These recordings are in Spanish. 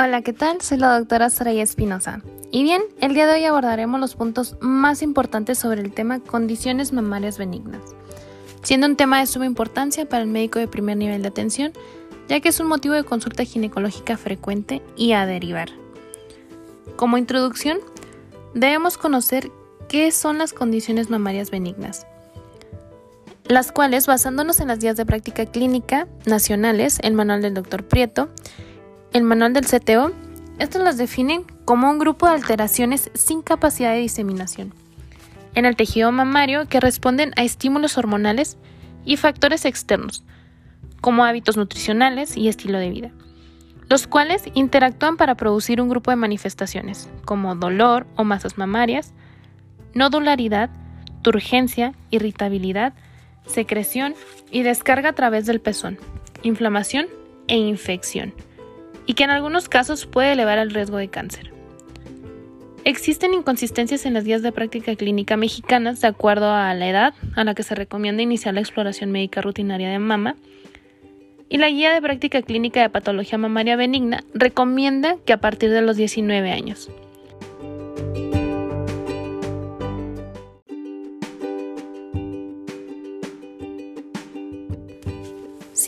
Hola, ¿qué tal? Soy la doctora Soraya Espinosa. Y bien, el día de hoy abordaremos los puntos más importantes sobre el tema condiciones mamarias benignas, siendo un tema de suma importancia para el médico de primer nivel de atención, ya que es un motivo de consulta ginecológica frecuente y a derivar. Como introducción, debemos conocer qué son las condiciones mamarias benignas, las cuales, basándonos en las guías de práctica clínica nacionales, el manual del doctor Prieto, el manual del CTO, estos las definen como un grupo de alteraciones sin capacidad de diseminación. En el tejido mamario que responden a estímulos hormonales y factores externos, como hábitos nutricionales y estilo de vida, los cuales interactúan para producir un grupo de manifestaciones, como dolor o masas mamarias, nodularidad, turgencia, irritabilidad, secreción y descarga a través del pezón, inflamación e infección y que en algunos casos puede elevar el riesgo de cáncer. Existen inconsistencias en las guías de práctica clínica mexicanas de acuerdo a la edad a la que se recomienda iniciar la exploración médica rutinaria de mama, y la guía de práctica clínica de patología mamaria benigna recomienda que a partir de los 19 años.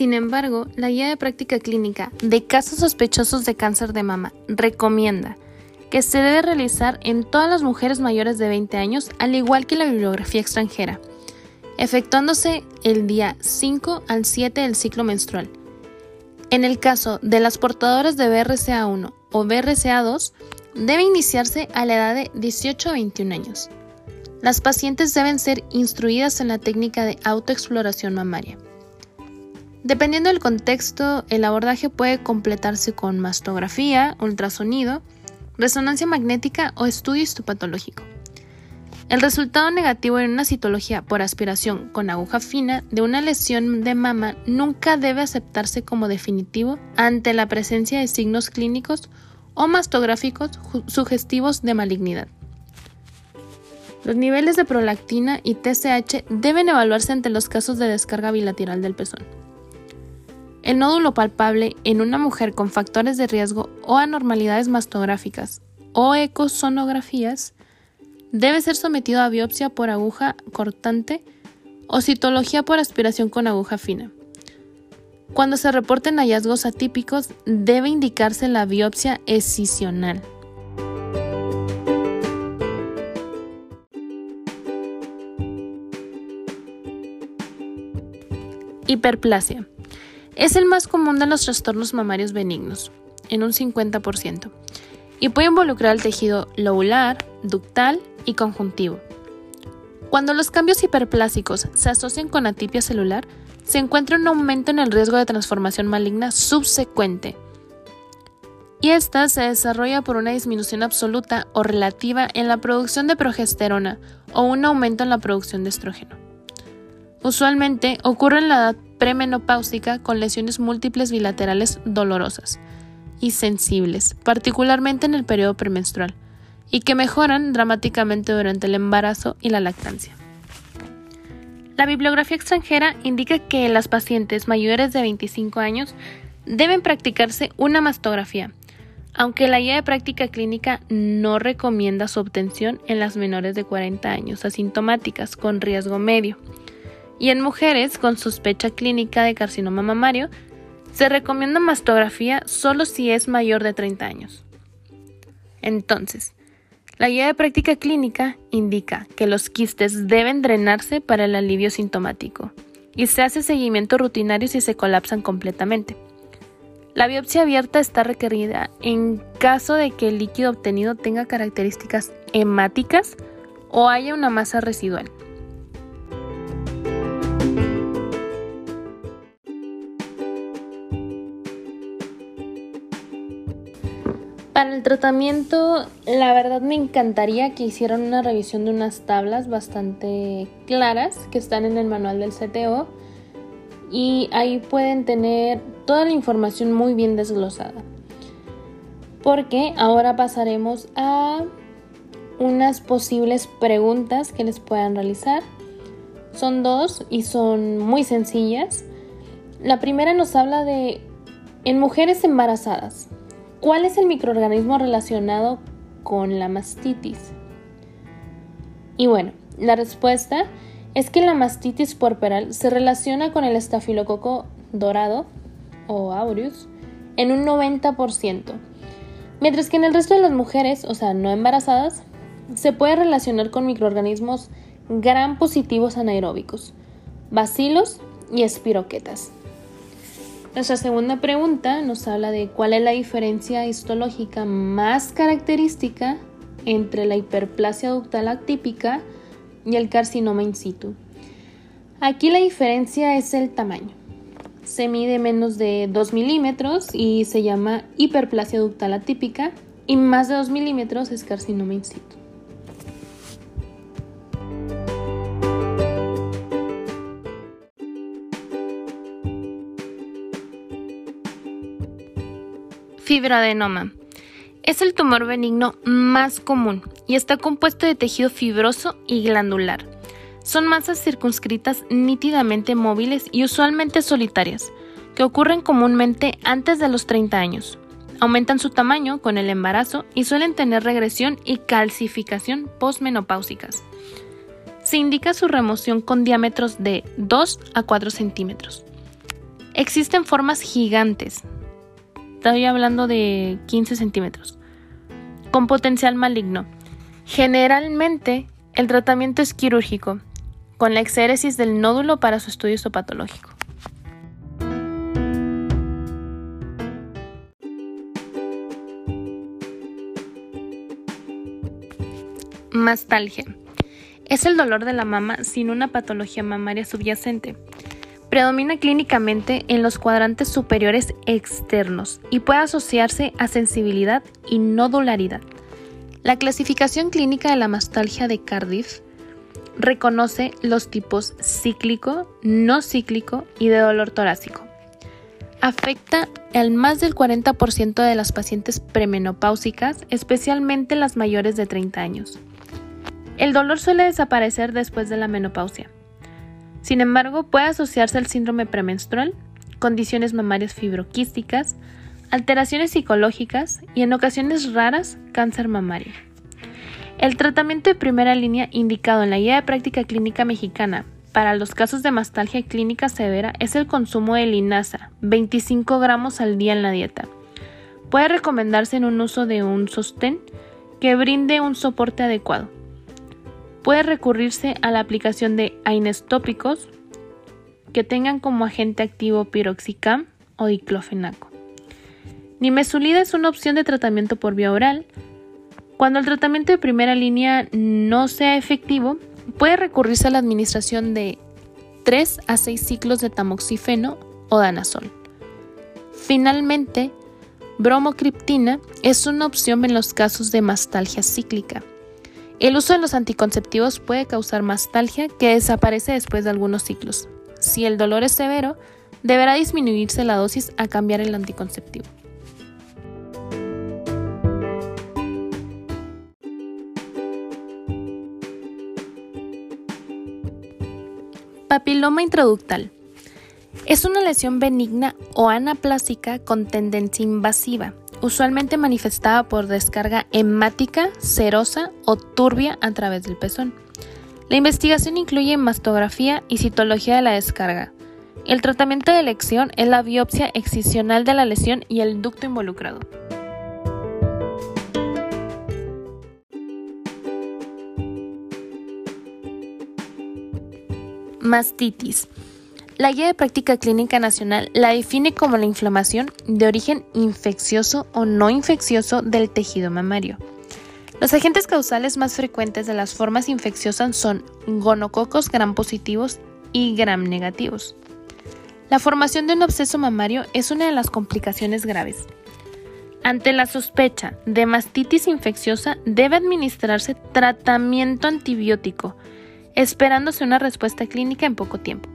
Sin embargo, la guía de práctica clínica de casos sospechosos de cáncer de mama recomienda que se debe realizar en todas las mujeres mayores de 20 años, al igual que la bibliografía extranjera, efectuándose el día 5 al 7 del ciclo menstrual. En el caso de las portadoras de BRCA1 o BRCA2, debe iniciarse a la edad de 18 a 21 años. Las pacientes deben ser instruidas en la técnica de autoexploración mamaria. Dependiendo del contexto, el abordaje puede completarse con mastografía, ultrasonido, resonancia magnética o estudio histopatológico. El resultado negativo en una citología por aspiración con aguja fina de una lesión de mama nunca debe aceptarse como definitivo ante la presencia de signos clínicos o mastográficos sugestivos de malignidad. Los niveles de prolactina y TSH deben evaluarse ante los casos de descarga bilateral del pezón. El nódulo palpable en una mujer con factores de riesgo o anormalidades mastográficas o ecosonografías debe ser sometido a biopsia por aguja cortante o citología por aspiración con aguja fina. Cuando se reporten hallazgos atípicos, debe indicarse la biopsia escisional. Hiperplasia. Es el más común de los trastornos mamarios benignos, en un 50%, y puede involucrar el tejido lobular, ductal y conjuntivo. Cuando los cambios hiperplásicos se asocian con atipia celular, se encuentra un aumento en el riesgo de transformación maligna subsecuente. Y esta se desarrolla por una disminución absoluta o relativa en la producción de progesterona o un aumento en la producción de estrógeno. Usualmente ocurre en la edad premenopáusica con lesiones múltiples bilaterales dolorosas y sensibles, particularmente en el periodo premenstrual, y que mejoran dramáticamente durante el embarazo y la lactancia. La bibliografía extranjera indica que las pacientes mayores de 25 años deben practicarse una mastografía, aunque la guía de práctica clínica no recomienda su obtención en las menores de 40 años asintomáticas con riesgo medio y en mujeres con sospecha clínica de carcinoma mamario se recomienda mastografía solo si es mayor de 30 años. Entonces, la guía de práctica clínica indica que los quistes deben drenarse para el alivio sintomático y se hace seguimiento rutinario si se colapsan completamente. La biopsia abierta está requerida en caso de que el líquido obtenido tenga características hemáticas o haya una masa residual. Para el tratamiento, la verdad me encantaría que hicieran una revisión de unas tablas bastante claras que están en el manual del CTO y ahí pueden tener toda la información muy bien desglosada. Porque ahora pasaremos a unas posibles preguntas que les puedan realizar. Son dos y son muy sencillas. La primera nos habla de en mujeres embarazadas ¿Cuál es el microorganismo relacionado con la mastitis? Y bueno, la respuesta es que la mastitis puerperal se relaciona con el estafilococo dorado o aureus en un 90%, mientras que en el resto de las mujeres, o sea, no embarazadas, se puede relacionar con microorganismos gran positivos anaeróbicos, bacilos y espiroquetas. Nuestra segunda pregunta nos habla de cuál es la diferencia histológica más característica entre la hiperplasia ductal atípica y el carcinoma in situ. Aquí la diferencia es el tamaño. Se mide menos de 2 milímetros y se llama hiperplasia ductal atípica y más de 2 milímetros es carcinoma in situ. Fibroadenoma. Es el tumor benigno más común y está compuesto de tejido fibroso y glandular. Son masas circunscritas nítidamente móviles y usualmente solitarias, que ocurren comúnmente antes de los 30 años. Aumentan su tamaño con el embarazo y suelen tener regresión y calcificación postmenopáusicas. Se indica su remoción con diámetros de 2 a 4 centímetros. Existen formas gigantes, estoy hablando de 15 centímetros, con potencial maligno. Generalmente, el tratamiento es quirúrgico, con la exéresis del nódulo para su estudio histopatológico. Mastalgia. Es el dolor de la mama sin una patología mamaria subyacente. Predomina clínicamente en los cuadrantes superiores externos y puede asociarse a sensibilidad y nodularidad. La clasificación clínica de la mastalgia de Cardiff reconoce los tipos cíclico, no cíclico y de dolor torácico. Afecta al más del 40% de las pacientes premenopáusicas, especialmente las mayores de 30 años. El dolor suele desaparecer después de la menopausia. Sin embargo, puede asociarse al síndrome premenstrual, condiciones mamarias fibroquísticas, alteraciones psicológicas y en ocasiones raras cáncer mamario. El tratamiento de primera línea indicado en la guía de práctica clínica mexicana para los casos de mastalgia clínica severa es el consumo de linaza, 25 gramos al día en la dieta. Puede recomendarse en un uso de un sostén que brinde un soporte adecuado Puede recurrirse a la aplicación de AINES tópicos que tengan como agente activo piroxicam o diclofenaco. Nimesulida es una opción de tratamiento por vía oral. Cuando el tratamiento de primera línea no sea efectivo, puede recurrirse a la administración de 3 a 6 ciclos de tamoxifeno o danazol. Finalmente, bromocriptina es una opción en los casos de mastalgia cíclica. El uso de los anticonceptivos puede causar mastalgia que desaparece después de algunos ciclos. Si el dolor es severo, deberá disminuirse la dosis a cambiar el anticonceptivo. Papiloma introductal. Es una lesión benigna o anaplásica con tendencia invasiva usualmente manifestada por descarga hemática, serosa o turbia a través del pezón. La investigación incluye mastografía y citología de la descarga. El tratamiento de elección es la biopsia excisional de la lesión y el ducto involucrado. Mastitis. La Guía de Práctica Clínica Nacional la define como la inflamación de origen infeccioso o no infeccioso del tejido mamario. Los agentes causales más frecuentes de las formas infecciosas son gonococos gram positivos y gram negativos. La formación de un absceso mamario es una de las complicaciones graves. Ante la sospecha de mastitis infecciosa debe administrarse tratamiento antibiótico, esperándose una respuesta clínica en poco tiempo.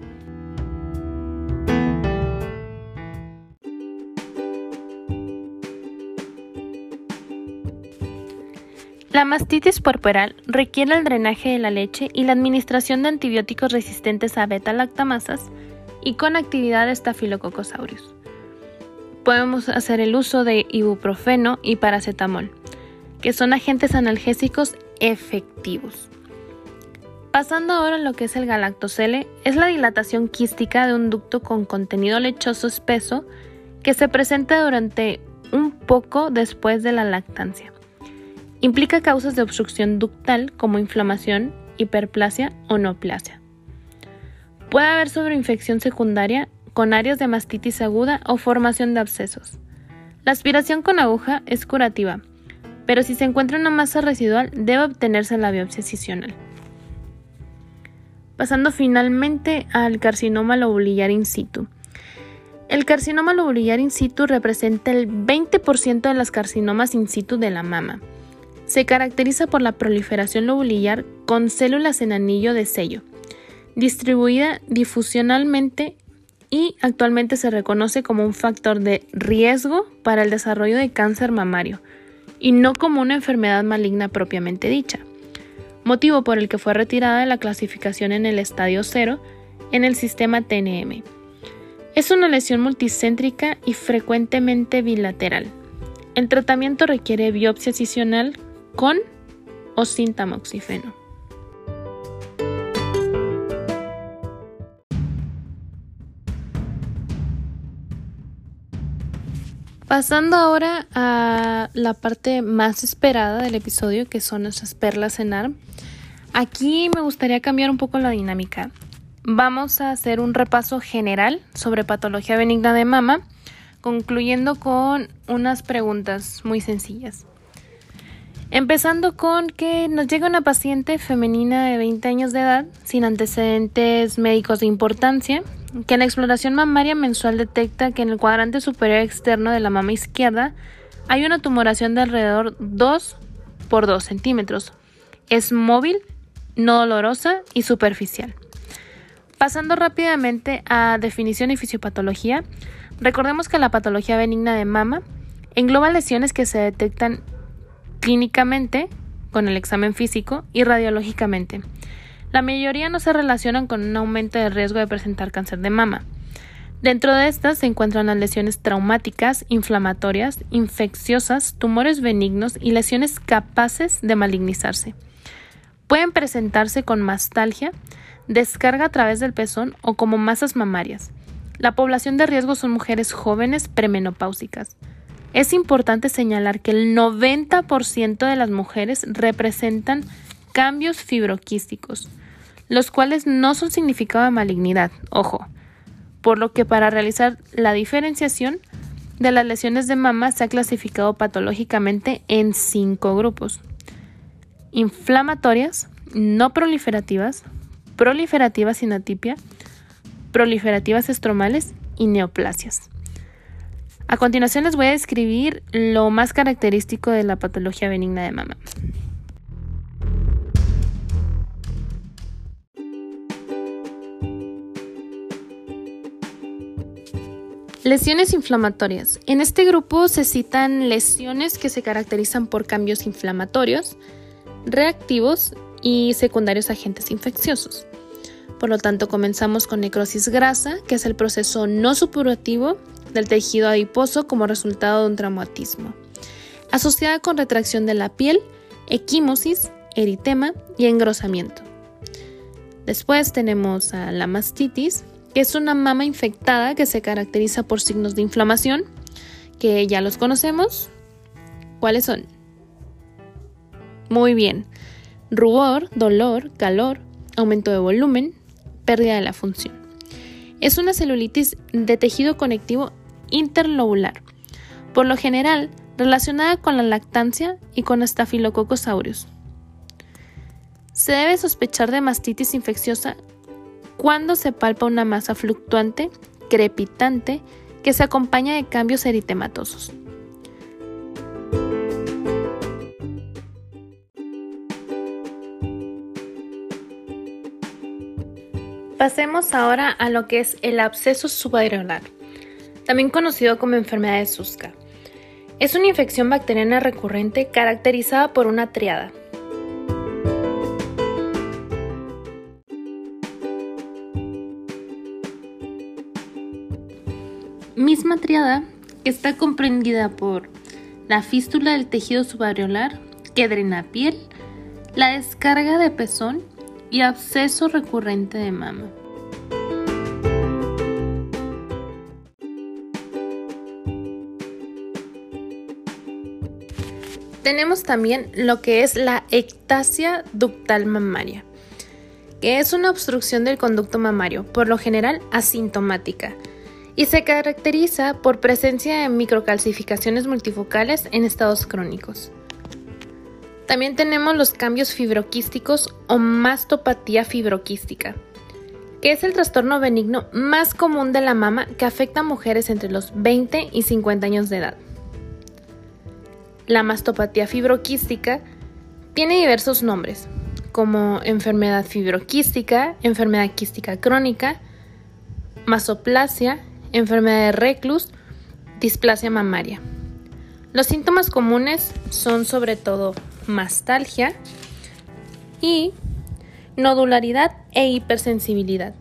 La mastitis puerperal requiere el drenaje de la leche y la administración de antibióticos resistentes a beta-lactamasas y con actividad de Staphylococcus aureus. podemos hacer el uso de ibuprofeno y paracetamol, que son agentes analgésicos efectivos. Pasando ahora a lo que es el galactocele, es la dilatación quística de un ducto con contenido lechoso espeso que se presenta durante un poco después de la lactancia. Implica causas de obstrucción ductal como inflamación, hiperplasia o neoplasia. Puede haber sobreinfección secundaria con áreas de mastitis aguda o formación de abscesos. La aspiración con aguja es curativa, pero si se encuentra una masa residual debe obtenerse la biopsia cisional. Pasando finalmente al carcinoma lobulillar in situ. El carcinoma lobulillar in situ representa el 20% de las carcinomas in situ de la mama. Se caracteriza por la proliferación lobulillar con células en anillo de sello, distribuida difusionalmente y actualmente se reconoce como un factor de riesgo para el desarrollo de cáncer mamario y no como una enfermedad maligna propiamente dicha motivo por el que fue retirada de la clasificación en el estadio 0 en el sistema TNM. Es una lesión multicéntrica y frecuentemente bilateral. El tratamiento requiere biopsia cisional con o sin tamoxifeno. Pasando ahora a la parte más esperada del episodio, que son nuestras perlas en ARM. Aquí me gustaría cambiar un poco la dinámica. Vamos a hacer un repaso general sobre patología benigna de mama, concluyendo con unas preguntas muy sencillas. Empezando con que nos llega una paciente femenina de 20 años de edad sin antecedentes médicos de importancia, que en la exploración mamaria mensual detecta que en el cuadrante superior externo de la mama izquierda hay una tumoración de alrededor 2 por 2 centímetros. Es móvil, no dolorosa y superficial. Pasando rápidamente a definición y fisiopatología, recordemos que la patología benigna de mama engloba lesiones que se detectan clínicamente con el examen físico y radiológicamente la mayoría no se relacionan con un aumento de riesgo de presentar cáncer de mama. Dentro de estas se encuentran las lesiones traumáticas, inflamatorias, infecciosas, tumores benignos y lesiones capaces de malignizarse. Pueden presentarse con mastalgia, descarga a través del pezón o como masas mamarias. La población de riesgo son mujeres jóvenes premenopáusicas. Es importante señalar que el 90% de las mujeres representan cambios fibroquísticos, los cuales no son significado de malignidad, ojo, por lo que para realizar la diferenciación de las lesiones de mama se ha clasificado patológicamente en cinco grupos. Inflamatorias, no proliferativas, proliferativas sin atipia, proliferativas estromales y neoplasias. A continuación les voy a describir lo más característico de la patología benigna de mama. Lesiones inflamatorias. En este grupo se citan lesiones que se caracterizan por cambios inflamatorios, reactivos y secundarios agentes infecciosos. Por lo tanto, comenzamos con necrosis grasa, que es el proceso no supurativo del tejido adiposo como resultado de un traumatismo, asociada con retracción de la piel, equimosis, eritema y engrosamiento. Después tenemos a la mastitis, que es una mama infectada que se caracteriza por signos de inflamación, que ya los conocemos. ¿Cuáles son? Muy bien. Rubor, dolor, calor, aumento de volumen, pérdida de la función. Es una celulitis de tejido conectivo interlobular, por lo general relacionada con la lactancia y con Staphylococcus aureus. Se debe sospechar de mastitis infecciosa cuando se palpa una masa fluctuante, crepitante, que se acompaña de cambios eritematosos. Pasemos ahora a lo que es el absceso subareolar, también conocido como enfermedad de Suska. Es una infección bacteriana recurrente caracterizada por una triada misma triada está comprendida por la fístula del tejido subareolar que drena piel, la descarga de pezón y absceso recurrente de mama. Tenemos también lo que es la ectasia ductal mamaria, que es una obstrucción del conducto mamario, por lo general asintomática, y se caracteriza por presencia de microcalcificaciones multifocales en estados crónicos. También tenemos los cambios fibroquísticos o mastopatía fibroquística, que es el trastorno benigno más común de la mama que afecta a mujeres entre los 20 y 50 años de edad. La mastopatía fibroquística tiene diversos nombres, como enfermedad fibroquística, enfermedad quística crónica, masoplasia, enfermedad de reclus, displasia mamaria. Los síntomas comunes son sobre todo mastalgia y nodularidad e hipersensibilidad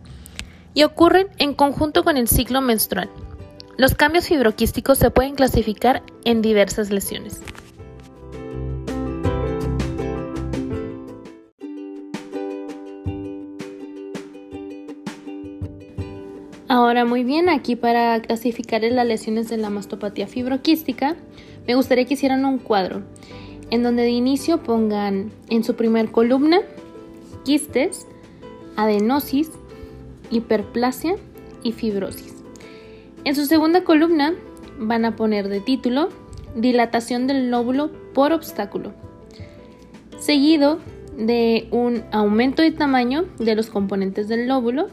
y ocurren en conjunto con el ciclo menstrual. Los cambios fibroquísticos se pueden clasificar en diversas lesiones. Ahora muy bien, aquí para clasificar las lesiones de la mastopatía fibroquística, me gustaría que hicieran un cuadro en donde de inicio pongan en su primer columna quistes, adenosis, hiperplasia y fibrosis. En su segunda columna van a poner de título dilatación del lóbulo por obstáculo, seguido de un aumento de tamaño de los componentes del lóbulo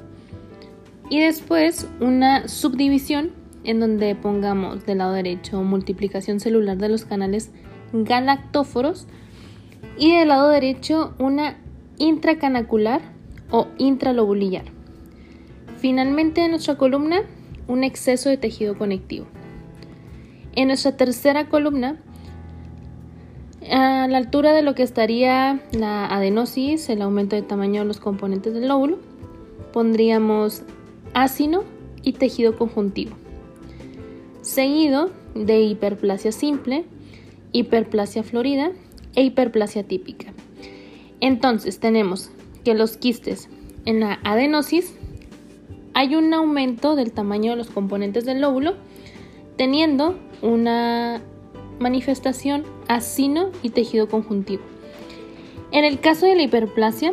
y después una subdivisión en donde pongamos del lado derecho multiplicación celular de los canales galactóforos y del lado derecho una intracanacular o intralobulillar. Finalmente en nuestra columna un exceso de tejido conectivo. En nuestra tercera columna, a la altura de lo que estaría la adenosis, el aumento de tamaño de los componentes del lóbulo, pondríamos ácino y tejido conjuntivo, seguido de hiperplasia simple, hiperplasia florida e hiperplasia típica. Entonces tenemos que los quistes en la adenosis hay un aumento del tamaño de los componentes del lóbulo, teniendo una manifestación acino y tejido conjuntivo. En el caso de la hiperplasia,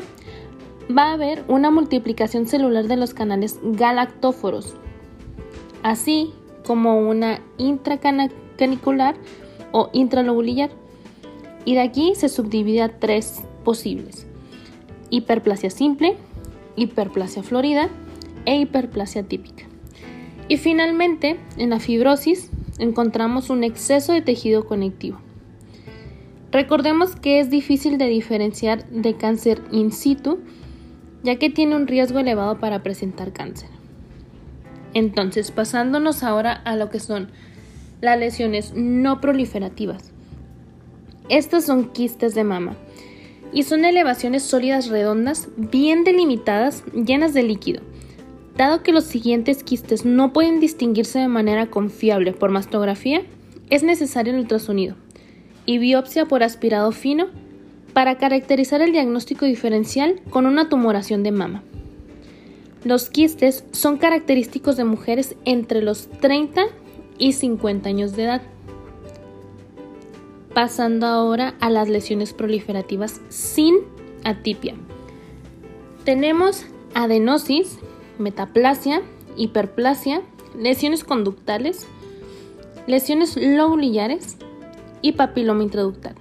va a haber una multiplicación celular de los canales galactóforos, así como una intracanicular o intralobulillar. Y de aquí se subdivide a tres posibles: hiperplasia simple, hiperplasia florida e hiperplasia típica. Y finalmente, en la fibrosis encontramos un exceso de tejido conectivo. Recordemos que es difícil de diferenciar de cáncer in situ, ya que tiene un riesgo elevado para presentar cáncer. Entonces, pasándonos ahora a lo que son las lesiones no proliferativas. Estas son quistes de mama y son elevaciones sólidas redondas, bien delimitadas, llenas de líquido. Dado que los siguientes quistes no pueden distinguirse de manera confiable por mastografía, es necesario el ultrasonido y biopsia por aspirado fino para caracterizar el diagnóstico diferencial con una tumoración de mama. Los quistes son característicos de mujeres entre los 30 y 50 años de edad. Pasando ahora a las lesiones proliferativas sin atipia. Tenemos adenosis, metaplasia, hiperplasia, lesiones conductales, lesiones lobulillares y papiloma intraductal.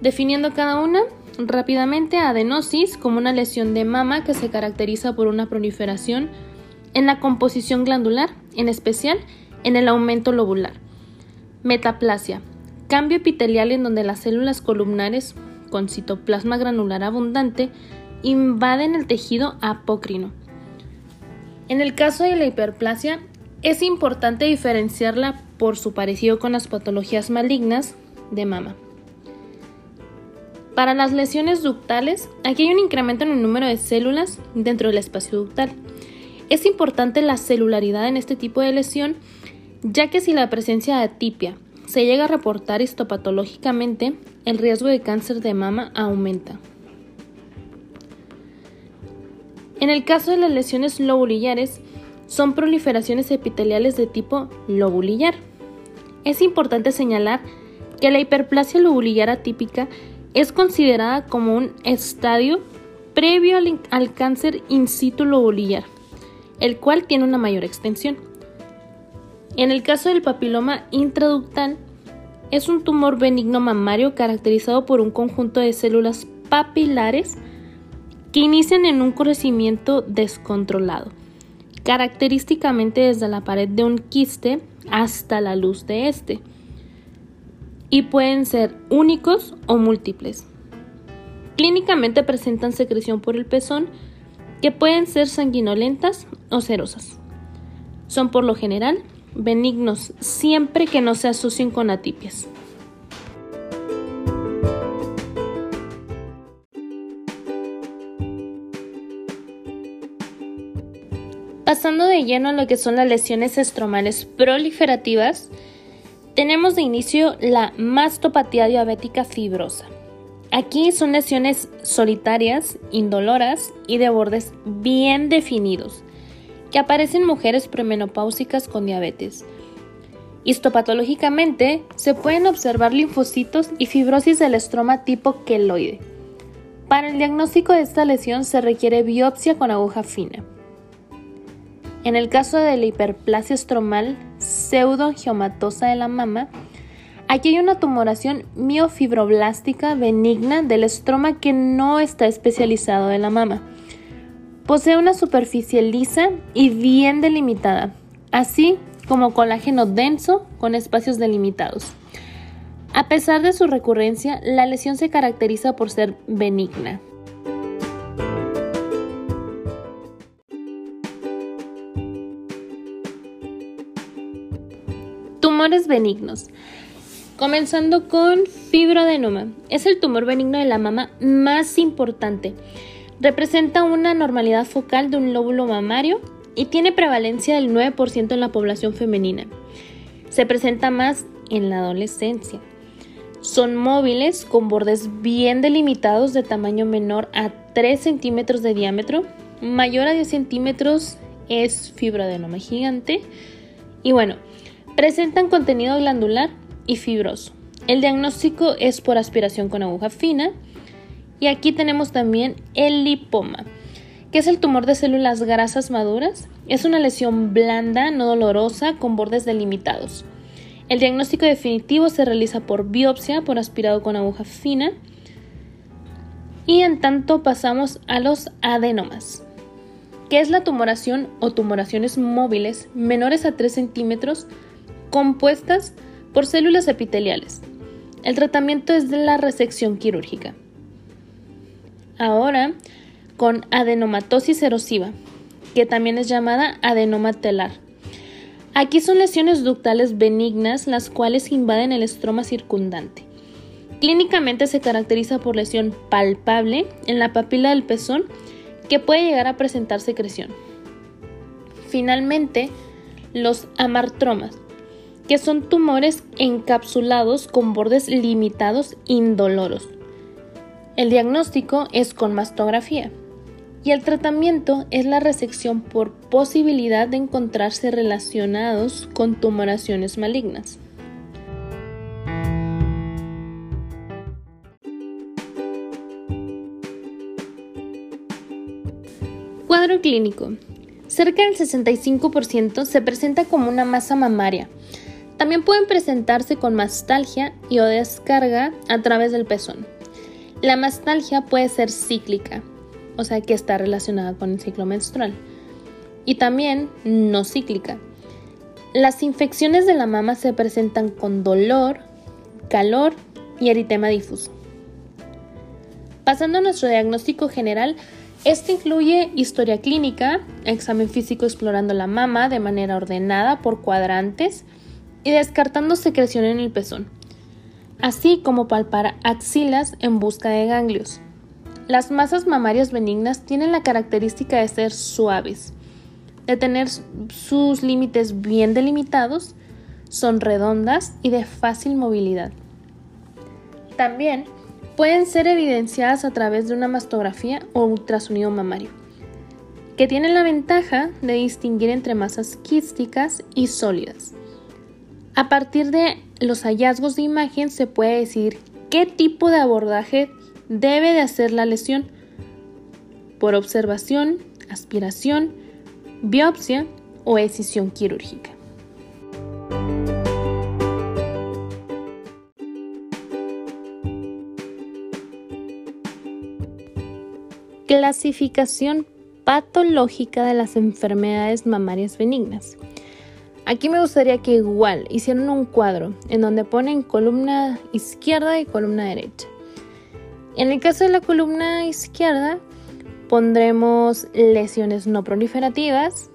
Definiendo cada una, rápidamente adenosis como una lesión de mama que se caracteriza por una proliferación en la composición glandular, en especial en el aumento lobular. Metaplasia, cambio epitelial en donde las células columnares con citoplasma granular abundante invaden el tejido apócrino en el caso de la hiperplasia, es importante diferenciarla por su parecido con las patologías malignas de mama. Para las lesiones ductales, aquí hay un incremento en el número de células dentro del espacio ductal. Es importante la celularidad en este tipo de lesión, ya que si la presencia de atipia se llega a reportar histopatológicamente, el riesgo de cáncer de mama aumenta. En el caso de las lesiones lobulillares, son proliferaciones epiteliales de tipo lobulillar. Es importante señalar que la hiperplasia lobulillar atípica es considerada como un estadio previo al, cáncer in situ lobulillar, el cual tiene una mayor extensión. En el caso del papiloma intraductal, es un tumor benigno mamario caracterizado por un conjunto de células papilares que inician en un crecimiento descontrolado, característicamente desde la pared de un quiste hasta la luz de este, y pueden ser únicos o múltiples. Clínicamente presentan secreción por el pezón que pueden ser sanguinolentas o serosas. Son por lo general benignos siempre que no se asocien con atipias. Pasando de lleno a lo que son las lesiones estromales proliferativas, tenemos de inicio la mastopatía diabética fibrosa. Aquí son lesiones solitarias, indoloras y de bordes bien definidos, que aparecen en mujeres premenopáusicas con diabetes. Histopatológicamente se pueden observar linfocitos y fibrosis del estroma tipo queloide. Para el diagnóstico de esta lesión se requiere biopsia con aguja fina. En el caso de la hiperplasia estromal pseudoangiomatosa de la mama, aquí hay una tumoración miofibroblástica benigna del estroma que no está especializado en la mama. Posee una superficie lisa y bien delimitada, así como colágeno denso con espacios delimitados. A pesar de su recurrencia, la lesión se caracteriza por ser benigna. Tumores benignos. Comenzando con fibroadenoma. Es el tumor benigno de la mama más importante. Representa una normalidad focal de un lóbulo mamario y tiene prevalencia del 9% en la población femenina. Se presenta más en la adolescencia. Son móviles con bordes bien delimitados de tamaño menor a 3 centímetros de diámetro. Mayor a 10 centímetros es fibroadenoma gigante. Y bueno, Presentan contenido glandular y fibroso. El diagnóstico es por aspiración con aguja fina. Y aquí tenemos también el lipoma, que es el tumor de células grasas maduras. Es una lesión blanda, no dolorosa, con bordes delimitados. El diagnóstico definitivo se realiza por biopsia, por aspirado con aguja fina. Y en tanto pasamos a los adenomas, que es la tumoración o tumoraciones móviles menores a 3 centímetros compuestas por células epiteliales. El tratamiento es de la resección quirúrgica. Ahora, con adenomatosis erosiva, que también es llamada adenoma telar. Aquí son lesiones ductales benignas las cuales invaden el estroma circundante. Clínicamente se caracteriza por lesión palpable en la papila del pezón que puede llegar a presentar secreción. Finalmente, los amartromas que son tumores encapsulados con bordes limitados indoloros. El diagnóstico es con mastografía y el tratamiento es la resección por posibilidad de encontrarse relacionados con tumoraciones malignas. Cuadro clínico. Cerca del 65% se presenta como una masa mamaria, también pueden presentarse con mastalgia y o descarga a través del pezón. La mastalgia puede ser cíclica, o sea que está relacionada con el ciclo menstrual, y también no cíclica. Las infecciones de la mama se presentan con dolor, calor y eritema difuso. Pasando a nuestro diagnóstico general, este incluye historia clínica, examen físico explorando la mama de manera ordenada por cuadrantes, y descartando secreción en el pezón, así como palpar axilas en busca de ganglios. Las masas mamarias benignas tienen la característica de ser suaves, de tener sus límites bien delimitados, son redondas y de fácil movilidad. También pueden ser evidenciadas a través de una mastografía o ultrasonido mamario, que tienen la ventaja de distinguir entre masas quísticas y sólidas. A partir de los hallazgos de imagen se puede decir qué tipo de abordaje debe de hacer la lesión por observación, aspiración, biopsia o escisión quirúrgica. Clasificación patológica de las enfermedades mamarias benignas. Aquí me gustaría que igual hicieran un cuadro en donde ponen columna izquierda y columna derecha. En el caso de la columna izquierda pondremos lesiones no proliferativas,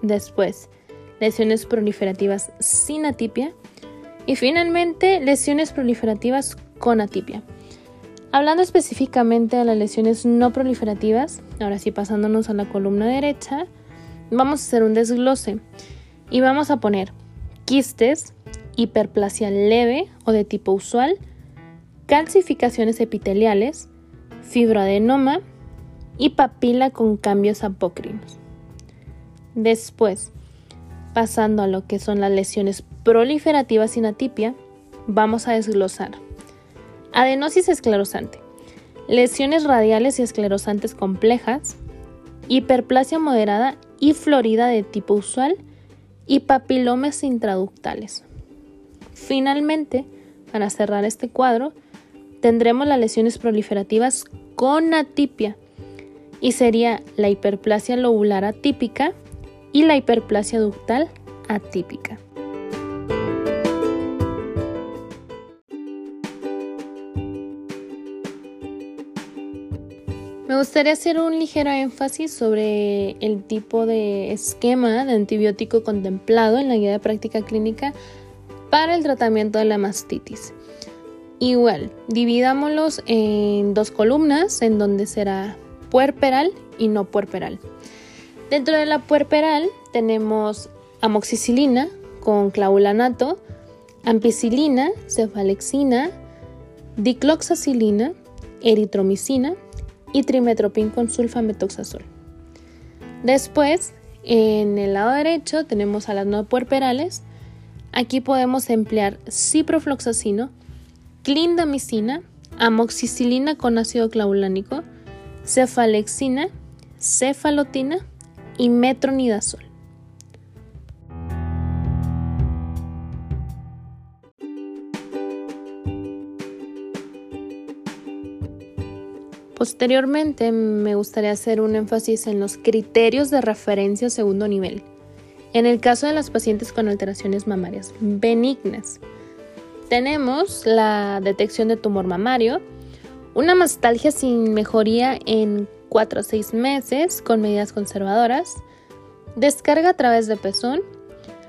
después lesiones proliferativas sin atipia y finalmente lesiones proliferativas con atipia. Hablando específicamente de las lesiones no proliferativas, ahora sí pasándonos a la columna derecha, vamos a hacer un desglose y vamos a poner quistes, hiperplasia leve o de tipo usual, calcificaciones epiteliales, fibroadenoma y papila con cambios apócrinos. Después, pasando a lo que son las lesiones proliferativas sin atipia, vamos a desglosar adenosis esclerosante, lesiones radiales y esclerosantes complejas, hiperplasia moderada y florida de tipo usual y papilomas intraductales. Finalmente, para cerrar este cuadro, tendremos las lesiones proliferativas con atipia y sería la hiperplasia lobular atípica y la hiperplasia ductal atípica. Gustaría hacer un ligero énfasis sobre el tipo de esquema de antibiótico contemplado en la guía de práctica clínica para el tratamiento de la mastitis. Igual, dividámoslos en dos columnas, en donde será puerperal y no puerperal. Dentro de la puerperal tenemos amoxicilina con clavulanato, ampicilina, cefalexina, dicloxacilina, eritromicina, y trimetropin con sulfametoxazol. Después, en el lado derecho tenemos a las no puerperales. Aquí podemos emplear ciprofloxacino, clindamicina, amoxicilina con ácido clavulánico, cefalexina, cefalotina y metronidazol. Posteriormente me gustaría hacer un énfasis en los criterios de referencia segundo nivel. En el caso de las pacientes con alteraciones mamarias benignas, tenemos la detección de tumor mamario, una mastalgia sin mejoría en 4 a 6 meses con medidas conservadoras, descarga a través de pezón,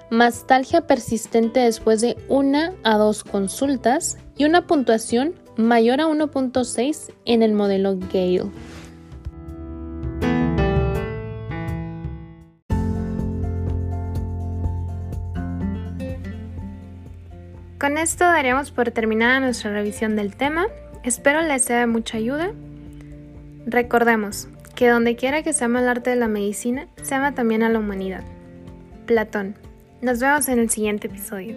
mastalgia persistente después de una a dos consultas y una puntuación mayor a 1.6 en el modelo Gale. Con esto daremos por terminada nuestra revisión del tema. Espero les sea de mucha ayuda. Recordemos que donde quiera que se ama el arte de la medicina, se ama también a la humanidad. Platón. Nos vemos en el siguiente episodio.